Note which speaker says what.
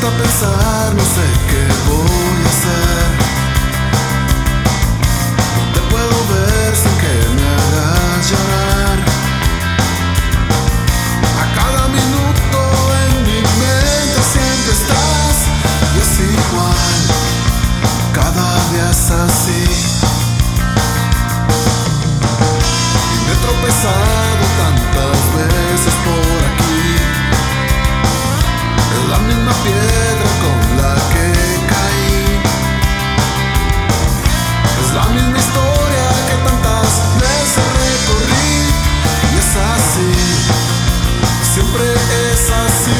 Speaker 1: cuesta pensar, no sé qué voy a hacer. No te puedo ver sin que me hagas llorar. A cada minuto en mi mente siempre estás y es igual. Cada día es así. piedra con la que caí. Es la misma historia que tantas veces recorrí. Y es así, siempre es así.